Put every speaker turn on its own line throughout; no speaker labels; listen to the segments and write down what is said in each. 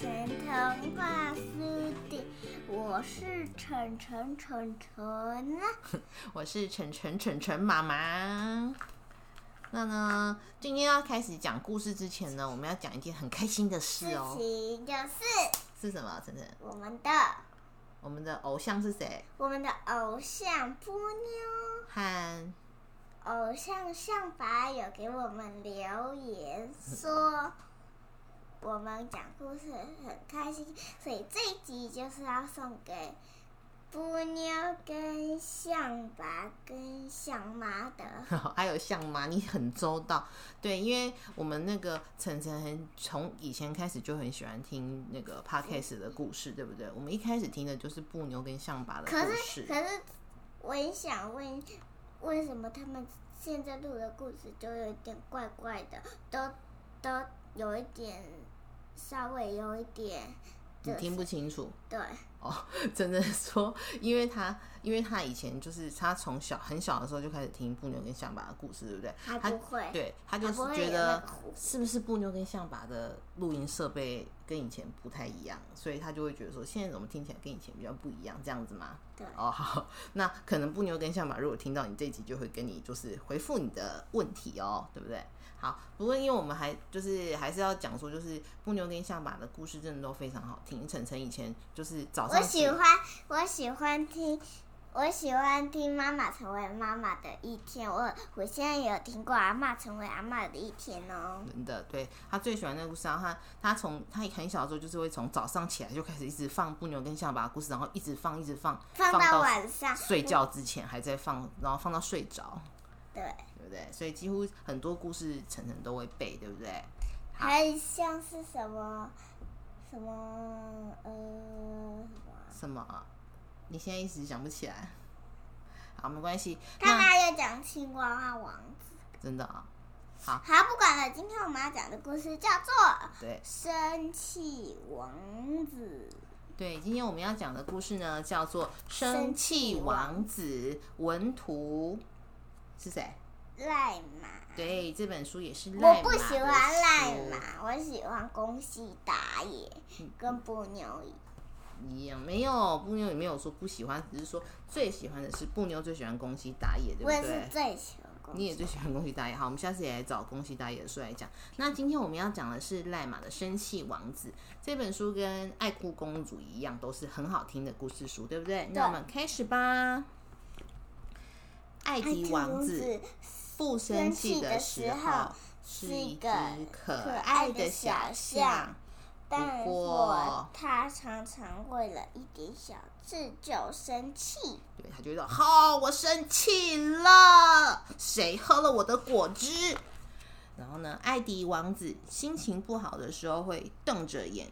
前童话书店，我是晨晨晨晨啊。
我是晨晨晨晨妈妈。那呢，今天要开始讲故事之前呢，我们要讲一件很开心的事
事
哦。
情就是
是什么？晨晨，
我们的
我们的偶像是谁？
我们的偶像波妞，
和
偶像象拔有给我们留言说，我们讲故事很开心，所以这一集就是要送给布妞跟象拔跟象妈的。
还有象妈，你很周到。对，因为我们那个晨晨很从以前开始就很喜欢听那个 podcast 的故事，对不对？我们一开始听的就是布牛跟象拔的
可是
故事。
可是，我也想问，为什么他们现在录的故事就有一点怪怪的，都都有一点稍微有一点，
你听不清楚
对，
哦，真的说，因为他，因为他以前就是他从小很小的时候就开始听布牛跟象拔的故事，对不对？
还
他
不会，
对他就是觉得是不是布妞跟象拔的录音设备跟以前不太一样，所以他就会觉得说现在怎么听起来跟以前比较不一样，这样子吗？
对
哦，好，那可能布妞跟象拔如果听到你这一集，就会跟你就是回复你的问题哦，对不对？好，不过因为我们还就是还是要讲说，就是布妞跟象拔的故事真的都非常好听。晨晨以前就是早上
我喜欢我喜欢听。我喜欢听《妈妈成为妈妈的一天》，我我现在也有听过《阿嬷成为阿嬷的一天》哦。
真的，对他最喜欢那个故事，然后他他从他很小的时候就是会从早上起来就开始一直放布牛跟象拔的故事，然后一直放一直放，
放到
到
晚上
睡觉之前还在放，然后放到睡着，
对，
对不对？所以几乎很多故事晨晨都会背，对不对？好
还像是什么什么呃什么？
你现在一时想不起来，好，没关系，
他
那
还有讲青蛙和王子。
真的啊，
好，好不管了，今天我们要讲的故事叫做
对《
生气王子。
对，今天我们要讲的故事呢，叫做《生气王子》，文图。是谁？》
赖马。
对，这本书也是赖马我
不喜欢赖我喜欢宫西达也跟布牛一
一样，没有布妞也没有说不喜欢，只是说最喜欢的是布妞最喜欢宫西达也，对不对
我也是
对？
最喜欢。
你也最喜欢宫西达也。好，我们下次也来找宫西达也的书来讲。那今天我们要讲的是赖马的《生气王子》这本书，跟《爱哭公主》一样，都是很好听的故事书，对不对？那我们开始吧。爱迪王子不生气的时候是一个可爱的小象。
但
不过
我他常常为了一点小事就生气。
对他觉得好，我生气了，谁喝了我的果汁？然后呢，艾迪王子心情不好的时候会瞪着眼，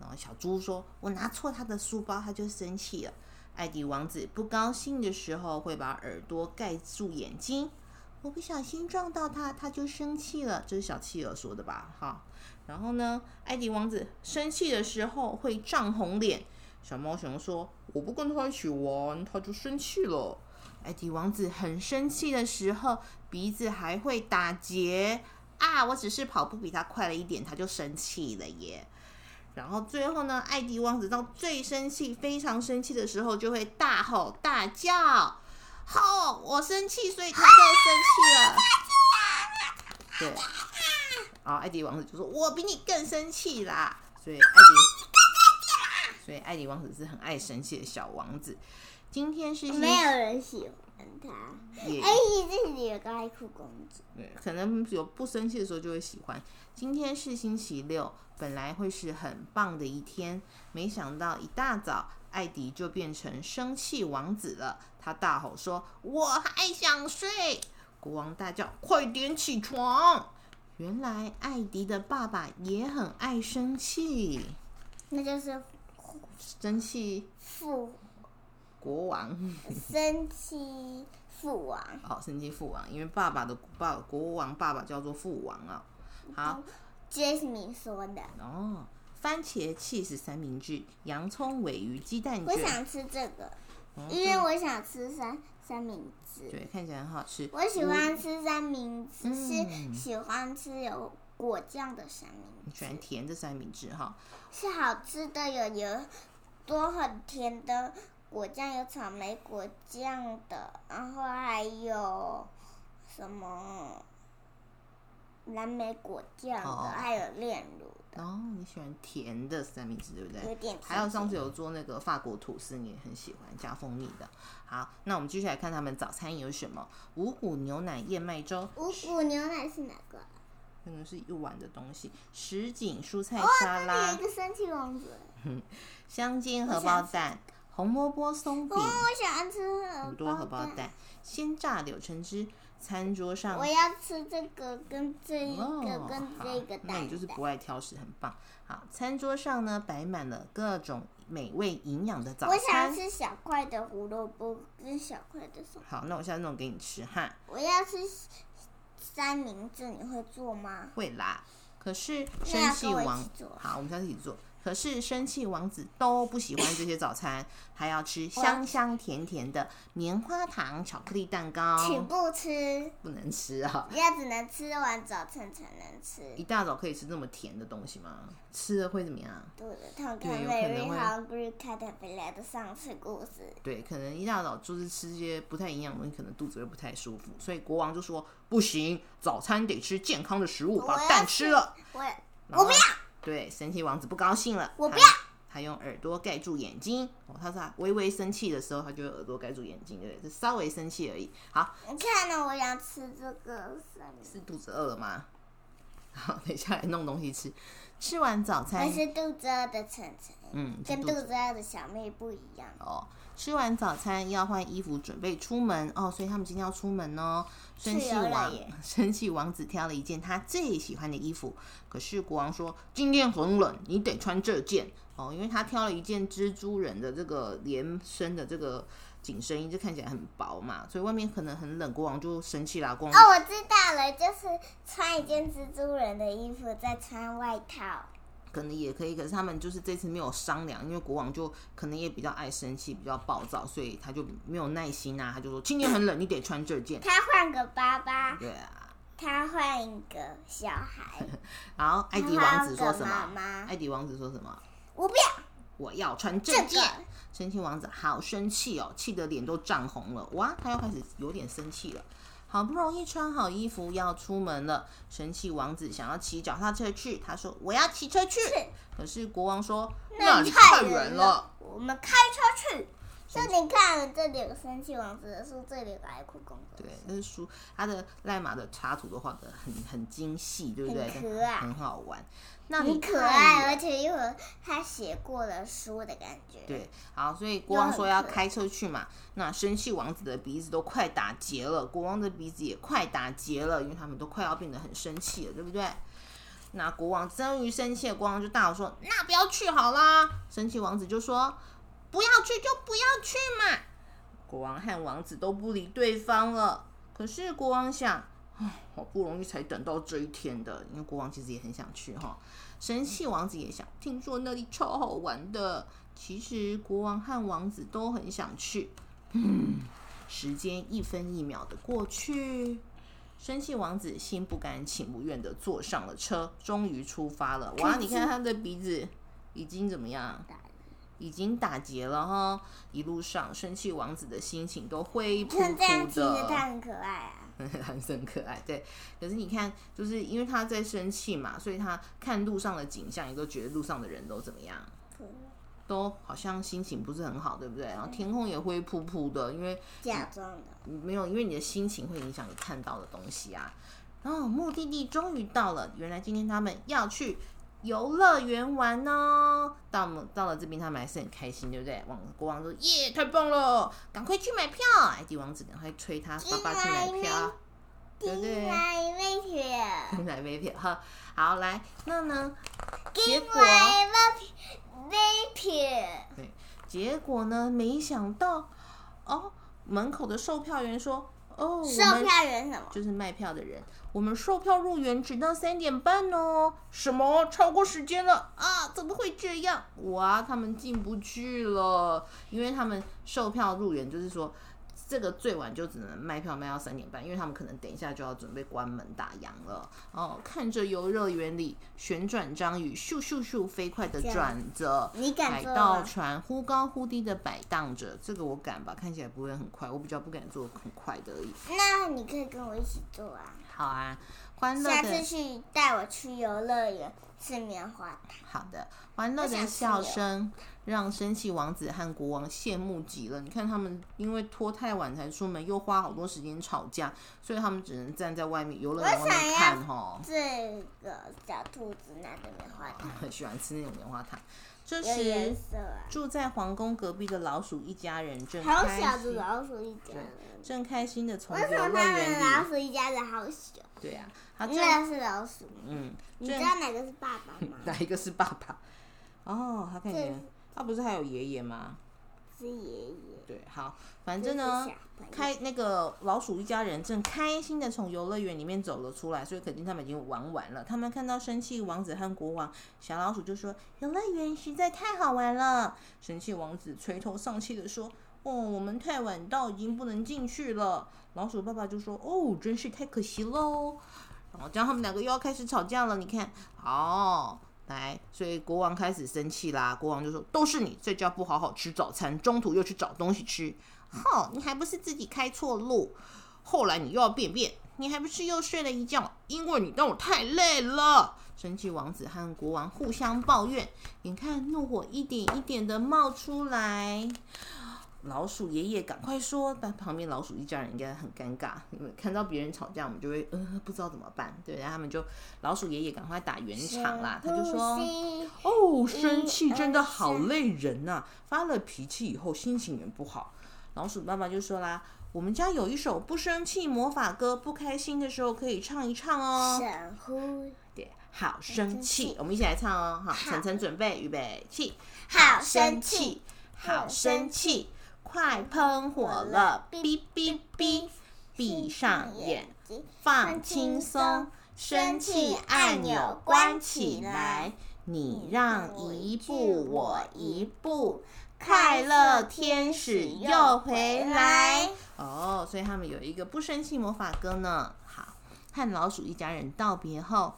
然后小猪说：“我拿错他的书包，他就生气了。”艾迪王子不高兴的时候会把耳朵盖住眼睛，我不小心撞到他，他就生气了。这是小企鹅说的吧？哈。然后呢，艾迪王子生气的时候会涨红脸。小猫熊说：“我不跟他一起玩，他就生气了。”艾迪王子很生气的时候，鼻子还会打结啊！我只是跑步比他快了一点，他就生气了耶。然后最后呢，艾迪王子到最生气、非常生气的时候，就会大吼大叫：“吼！我生气，所以他就生气了。”对。然后艾迪王子就说：“我比你更生气啦！”所以艾迪，所以艾迪王子是很爱生气的小王子。今天是星
没有人喜欢他。
也
哎，这里有个爱哭公主。
对，可能有不生气的时候就会喜欢。今天是星期六，本来会是很棒的一天，没想到一大早，艾迪就变成生气王子了。他大吼说：“我还想睡！”国王大叫：“快点起床！”原来艾迪的爸爸也很爱生气，
那就是
生气
父
国王
生气父王。
哦，生气父王，因为爸爸的爸国王爸爸叫做父王啊。好
，Jasmine 说的，
哦，番茄 cheese 三明治、洋葱尾鱼鸡蛋卷，
我想吃这个，
哦
因为我想吃三三明治。
对看起来很好吃。
我喜欢吃三明治，
嗯
是喜欢吃有果酱的三明治
你喜欢，甜的三明治哈？
是好吃的，有有多很甜的果酱，有草莓果酱的，然后还有什么蓝莓果酱的，
哦
还有炼乳的，
哦，你喜欢甜的三明治对不对？
有点甜
还有上次有做那个法国吐司，你也很喜欢加蜂蜜的。好，那我们继续来看他们早餐有什么：五谷牛奶燕麦粥，
五谷牛奶是哪个？
可能是一碗的东西；什锦蔬菜
哦，
沙拉。
那里有一、个生气王子。
香煎荷包蛋、红萝卜松饼。
哦，、我喜欢吃
很多荷包蛋、鲜榨柳橙汁。餐桌上
我要吃这个跟这一
哦
个跟这个蛋
那你就是不爱挑食，很棒。好，餐桌上呢摆满了各种美味营养的早餐
我想
餐。
吃小块的胡萝卜跟小块的松。
好，那我现在弄给你吃哈。
我要吃三明治，你会做吗？
会啦。可是生气王，好，我们下次一起做。可是生气王子都不喜欢这些早餐，还要吃香香甜甜的棉花糖巧克力蛋糕，
请不吃，
不能吃啊！
要只能吃完早餐才能吃。
一大早可以吃这么甜的东西吗？吃了会怎么样？
肚子痛，看
对有可能会
Hungry Caterpillar 的上次故事。
对，可能一大早就是吃这些不太营养的东西，可能肚子会不太舒服。所以国王就说：“不行，早餐得吃健康的食物，把蛋吃了。
我我不要，
对，神奇王子不高兴了，
我不要。
他用耳朵盖住眼睛。哦，他是微微生气的时候，他就用耳朵盖住眼睛，对不对？是稍微生气而已。好，
你看呢？我想吃这个
是肚子饿了吗？好，等一下来弄东西吃。吃完早餐
还，是肚子饿的晨晨，
嗯，
跟
肚子
饿的小妹不一样。
哦。吃完早餐要换衣服，准备出门哦。所以他们今天要出门哦。生气王
园，
生气王子挑了一件他最喜欢的衣服，可是国王说今天很冷，你得穿这件哦，因为他挑了一件蜘蛛人的这个连身的这个紧身衣，就看起来很薄嘛，所以外面可能很冷，国王就生气啦。国王
哦，我知道了，就是穿一件蜘蛛人的衣服，再穿外套。
可能也可以，可是他们就是这次没有商量，因为国王就可能也比较爱生气，比较暴躁，所以他就没有耐心啊，他就说今天很冷，你得穿这件。
他换个爸爸，
对啊，
他换一个小孩，
然后艾迪王子说什么？
妈，
艾迪王子说什么？
我不要
我要穿这
这
件。
个。
生气王子好生气哦，气得脸都涨红了。哇，他又开始有点生气了。好不容易穿好衣服要出门了，神奇王子想要骑脚踏车去，他说我要骑车去。可是国王说那里太远了。，
我们开车去。这里看，这里有生气王子的书，这里有个爱哭公主。
对，那是书，它的赖马的插图都画的很很精细，对不对？
很可爱
很好玩。那里
很可爱，而且又有他写过的书的感觉。
对，好，所以国王说要开车去嘛。那生气王子的鼻子都快打结了，国王的鼻子也快打结了，因为他们都快要变得很生气了，对不对？那国王终于生气了，国王就大吼说：“那不要去好啦！”生气王子就说：“不要去就不要去嘛。”国王和王子都不理对方了。可是国王想，好不容易才等到这一天的，因为国王其实也很想去哈。生气王子也想，听说那里超好玩的。其实国王和王子都很想去。嗯，时间一分一秒的过去，生气王子心不甘情不愿的坐上了车，终于出发了。哇，你看他的鼻子已经怎么样？已经打结了哈！一路上，生气王子的心情都灰扑
像这样
扑
其实他。很可爱啊。
还是很可爱，对。可是你看，就是因为他在生气嘛，所以他看路上的景象，也都觉得路上的人都怎么样，都好像心情不是很好，对不对？然后天空也灰扑扑的，因为
假装的。
没有，因为你的心情会影响你看到的东西啊。然后目的地终于到了，原来今天他们要去游乐园玩哦。到我们到了这边，他们还是很开心，对不对？王国王说：“耶，太棒了，赶快去买票！”艾迪王子赶快催他爸爸去买票，对不对？
来妹票，
买买票哈。好，来，那呢？结果
买妹票。
结果呢？没想到哦，门口的售票员说：“哦，我
售
们
票员什么？
就是卖票的人，我们售票入园只到三点半哦。什么？超过时间了啊？怎么会这样？哇，他们进不去了，因为他们售票入园就是说这个最晚就只能卖票卖到三点半，因为他们可能等一下就要准备关门打烊了。哦，看着游乐园里旋转章鱼咻咻咻飞快的转着，
你敢
海？盗船忽高忽低的摆荡着，这个我敢吧？看起来不会很快，我比较不敢做很快的而已。
那你可以跟我一起做啊。
好啊，欢乐
下次
的，
去带我去游乐园吃棉花糖。
好的，欢乐的笑声让生气王子和国王羡慕极了。你看他们因为拖太晚才出门，又花好多时间吵架，所以他们只能站在外面游乐园外面看哈。
这个小兔子拿着棉花糖
很 喜欢吃那种棉花糖。这时，住在皇宫隔壁的老鼠一家人正
好
开
小的
心，
老鼠一家人。
正开心的从
为
游乐园里，
老鼠一家人好小？
对呀、他正
那个是老鼠，
嗯，
你知道哪个是爸爸吗？
哪一个是爸爸？哦，他看
见
他不是还有爷爷吗？
是爷爷。
对，好，反正呢开那个老鼠一家人正开心的从游乐园里面走了出来，所以肯定他们已经玩完了。他们看到生气王子和国王，小老鼠就说：“游乐园实在太好玩了。”生气王子垂头丧气的说：“哦，我们太晚到，已经不能进去了。”老鼠爸爸就说：“哦，真是太可惜喽。”然后这样他们两个又要开始吵架了。你看，哦，来，所以国王开始生气啦。国王就说：“都是你在家不好好吃早餐，中途又去找东西吃。哼，你还不是自己开错路？后来你又要便便，你还不是又睡了一觉？因为你让我太累了。”生气王子和国王互相抱怨，眼看怒火一点一点的冒出来。老鼠爷爷赶快说，但旁边老鼠一家人应该很尴尬，因为看到别人吵架，我们就会呃不知道怎么办，对，然后他们就老鼠爷爷赶快打圆场啦，他就说哦，生气真的好累人呐、发了脾气以后心情也不好。老鼠爸爸就说啦，我们家有一首不生气魔法歌，不开心的时候可以唱一唱哦。
深呼，
对，好生
生
气
气，
我们一起来唱哦。好，
好
晨晨准备，预备，起，
好生气，
好生气，快喷火了，哔哔哔，闭上眼，
睛，
放轻松，生气按钮关起来，你让一步我一步，快乐天使又回来。哦，所以他们有一个不生气魔法歌呢。好，和老鼠一家人道别后。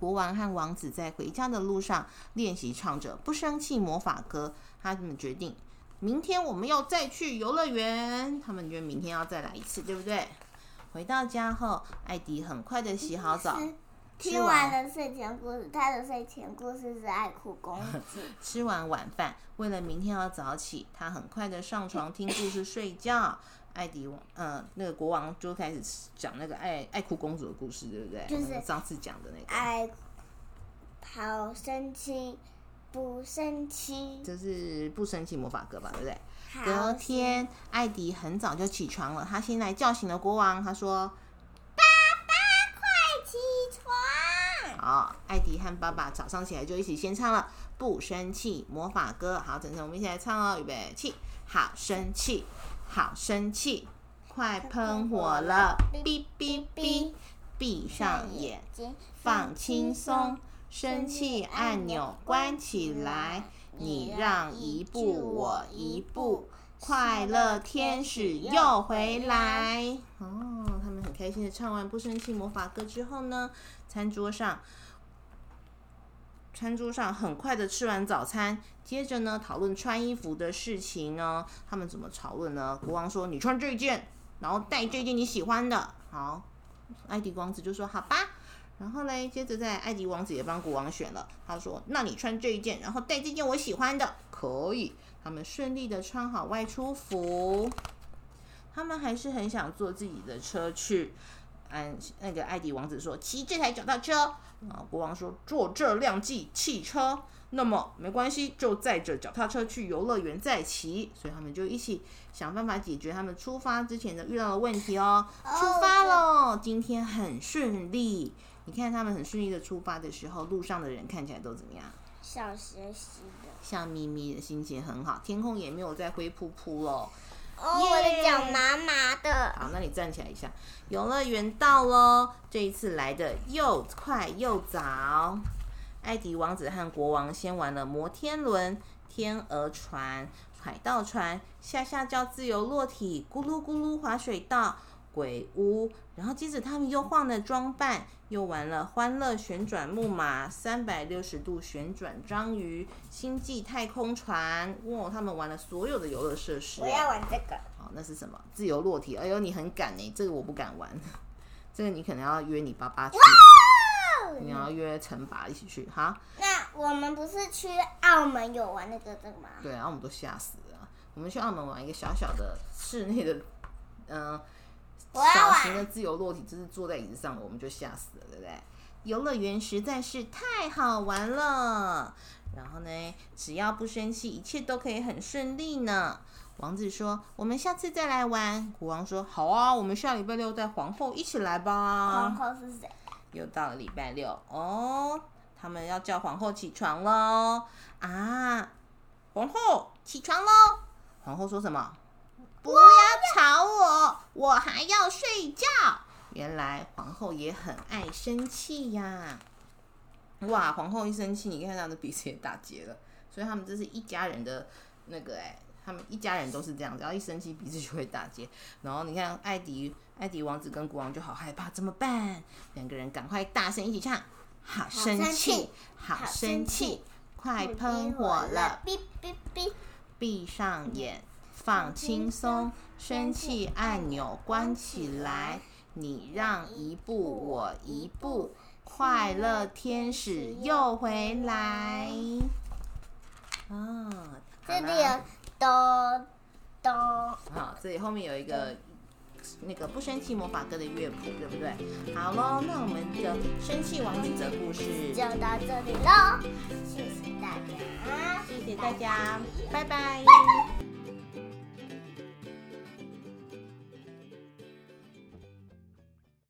国王和王子在回家的路上练习唱着不生气魔法歌。他们决定，明天我们要再去游乐园。他们觉得明天要再来一次，对不对？回到家后，艾迪很快的洗好澡，
听完了睡前故事，他的睡前故事是爱哭公主。
吃完晚饭，为了明天要早起，他很快的上床听故事睡觉。艾迪王，呃，那个国王就开始讲那个爱爱哭公主的故事，对不对？
就是
上次讲的那个。
爱好生气，不生气。
这是不生气魔法歌吧，对不对？隔天，艾迪很早就起床了，他先来叫醒了国王。他说爸爸
快起床！：“
好，艾迪和爸爸早上起来就一起先唱了《不生气魔法歌》。好，晨晨，我们一起来唱哦，预备起！好生气，好生气，快喷火了！哔哔哔，闭上眼，
睛，
放轻松，生气按钮关起来。你让一步我一步，快乐天使又回来。哦，他们很开心的唱完《不生气魔法歌》之后呢，餐桌上，餐桌上很快的吃完早餐，接着呢讨论穿衣服的事情呢。他们怎么讨论呢？国王说：“你穿这件，然后带这件你喜欢的。”好，艾迪王子就说：“好吧。”然后嘞，接着在艾迪王子也帮国王选了，他说：“那你穿这一件，然后带这件我喜欢的，可以。”他们顺利的穿好外出服，他们还是很想坐自己的车去。嗯那个艾迪王子说：“骑这台脚踏车。”啊，国王说：“坐这辆汽汽车。”那么没关系，就载着脚踏车去游乐园再骑。所以他们就一起想办法解决他们出发之前的遇到的问题哦。出发喽！今天很顺利。你看他们很顺利的出发的时候，路上的人看起来都怎么样？
笑嘻嘻的。
笑眯眯的，心情很好，天空也没有再灰扑扑了。
哦，我的脚麻麻的。
好，那你站起来一下。游乐园到喽，这一次来的又快又早。艾迪王子和国王先玩了摩天轮，天鹅船、海盗船，下下叫自由落体，咕噜咕噜滑水道。鬼屋，然后接着他们又换了装扮，又玩了欢乐旋转木马、三百六十度旋转章鱼、星际太空船。哇，他们玩了所有的游乐设施。
我要玩这个。
好，那是什么？自由落体。哎呦，你很敢呢，这个我不敢玩。这个你可能要约你爸爸去，你要约陈爸一起去哈。
那我们不是去澳门有玩那个这个吗？
对啊，我们都吓死了。我们去澳门玩一个小小的室内的，嗯。小型的自由落体，就是坐在椅子上，我们就吓死了，对不对？游乐园实在是太好玩了。然后呢，只要不生气，一切都可以很顺利呢。王子说：“我们下次再来玩。”国王说：“好啊，我们下礼拜六带皇后一起来吧。”
皇后是谁？
又到了礼拜六哦，他们要叫皇后起床喽！啊，皇后起床喽！皇后说什么？不，我还要睡觉。原来皇后也很爱生气呀！哇，皇后一生气，你看她的鼻子也打结了。所以他们这是一家人的那个哎，他们一家人都是这样，只要一生气鼻子就会打结。然后你看艾迪，艾迪王子跟国王就好害怕，怎么办？两个人赶快大声一起唱：好生气，好生气，快喷火了！
哔哔哔，
闭上眼。放轻松，生气按钮关起来。你让一步，我一步，快乐天使又回来。啊，
这里有哆哆。
好，这里后面有一个那个不生气魔法歌的乐谱，对不对？好喽，那我们的生气王子的故事
就到这里喽。谢谢大家，
谢谢大家，拜拜。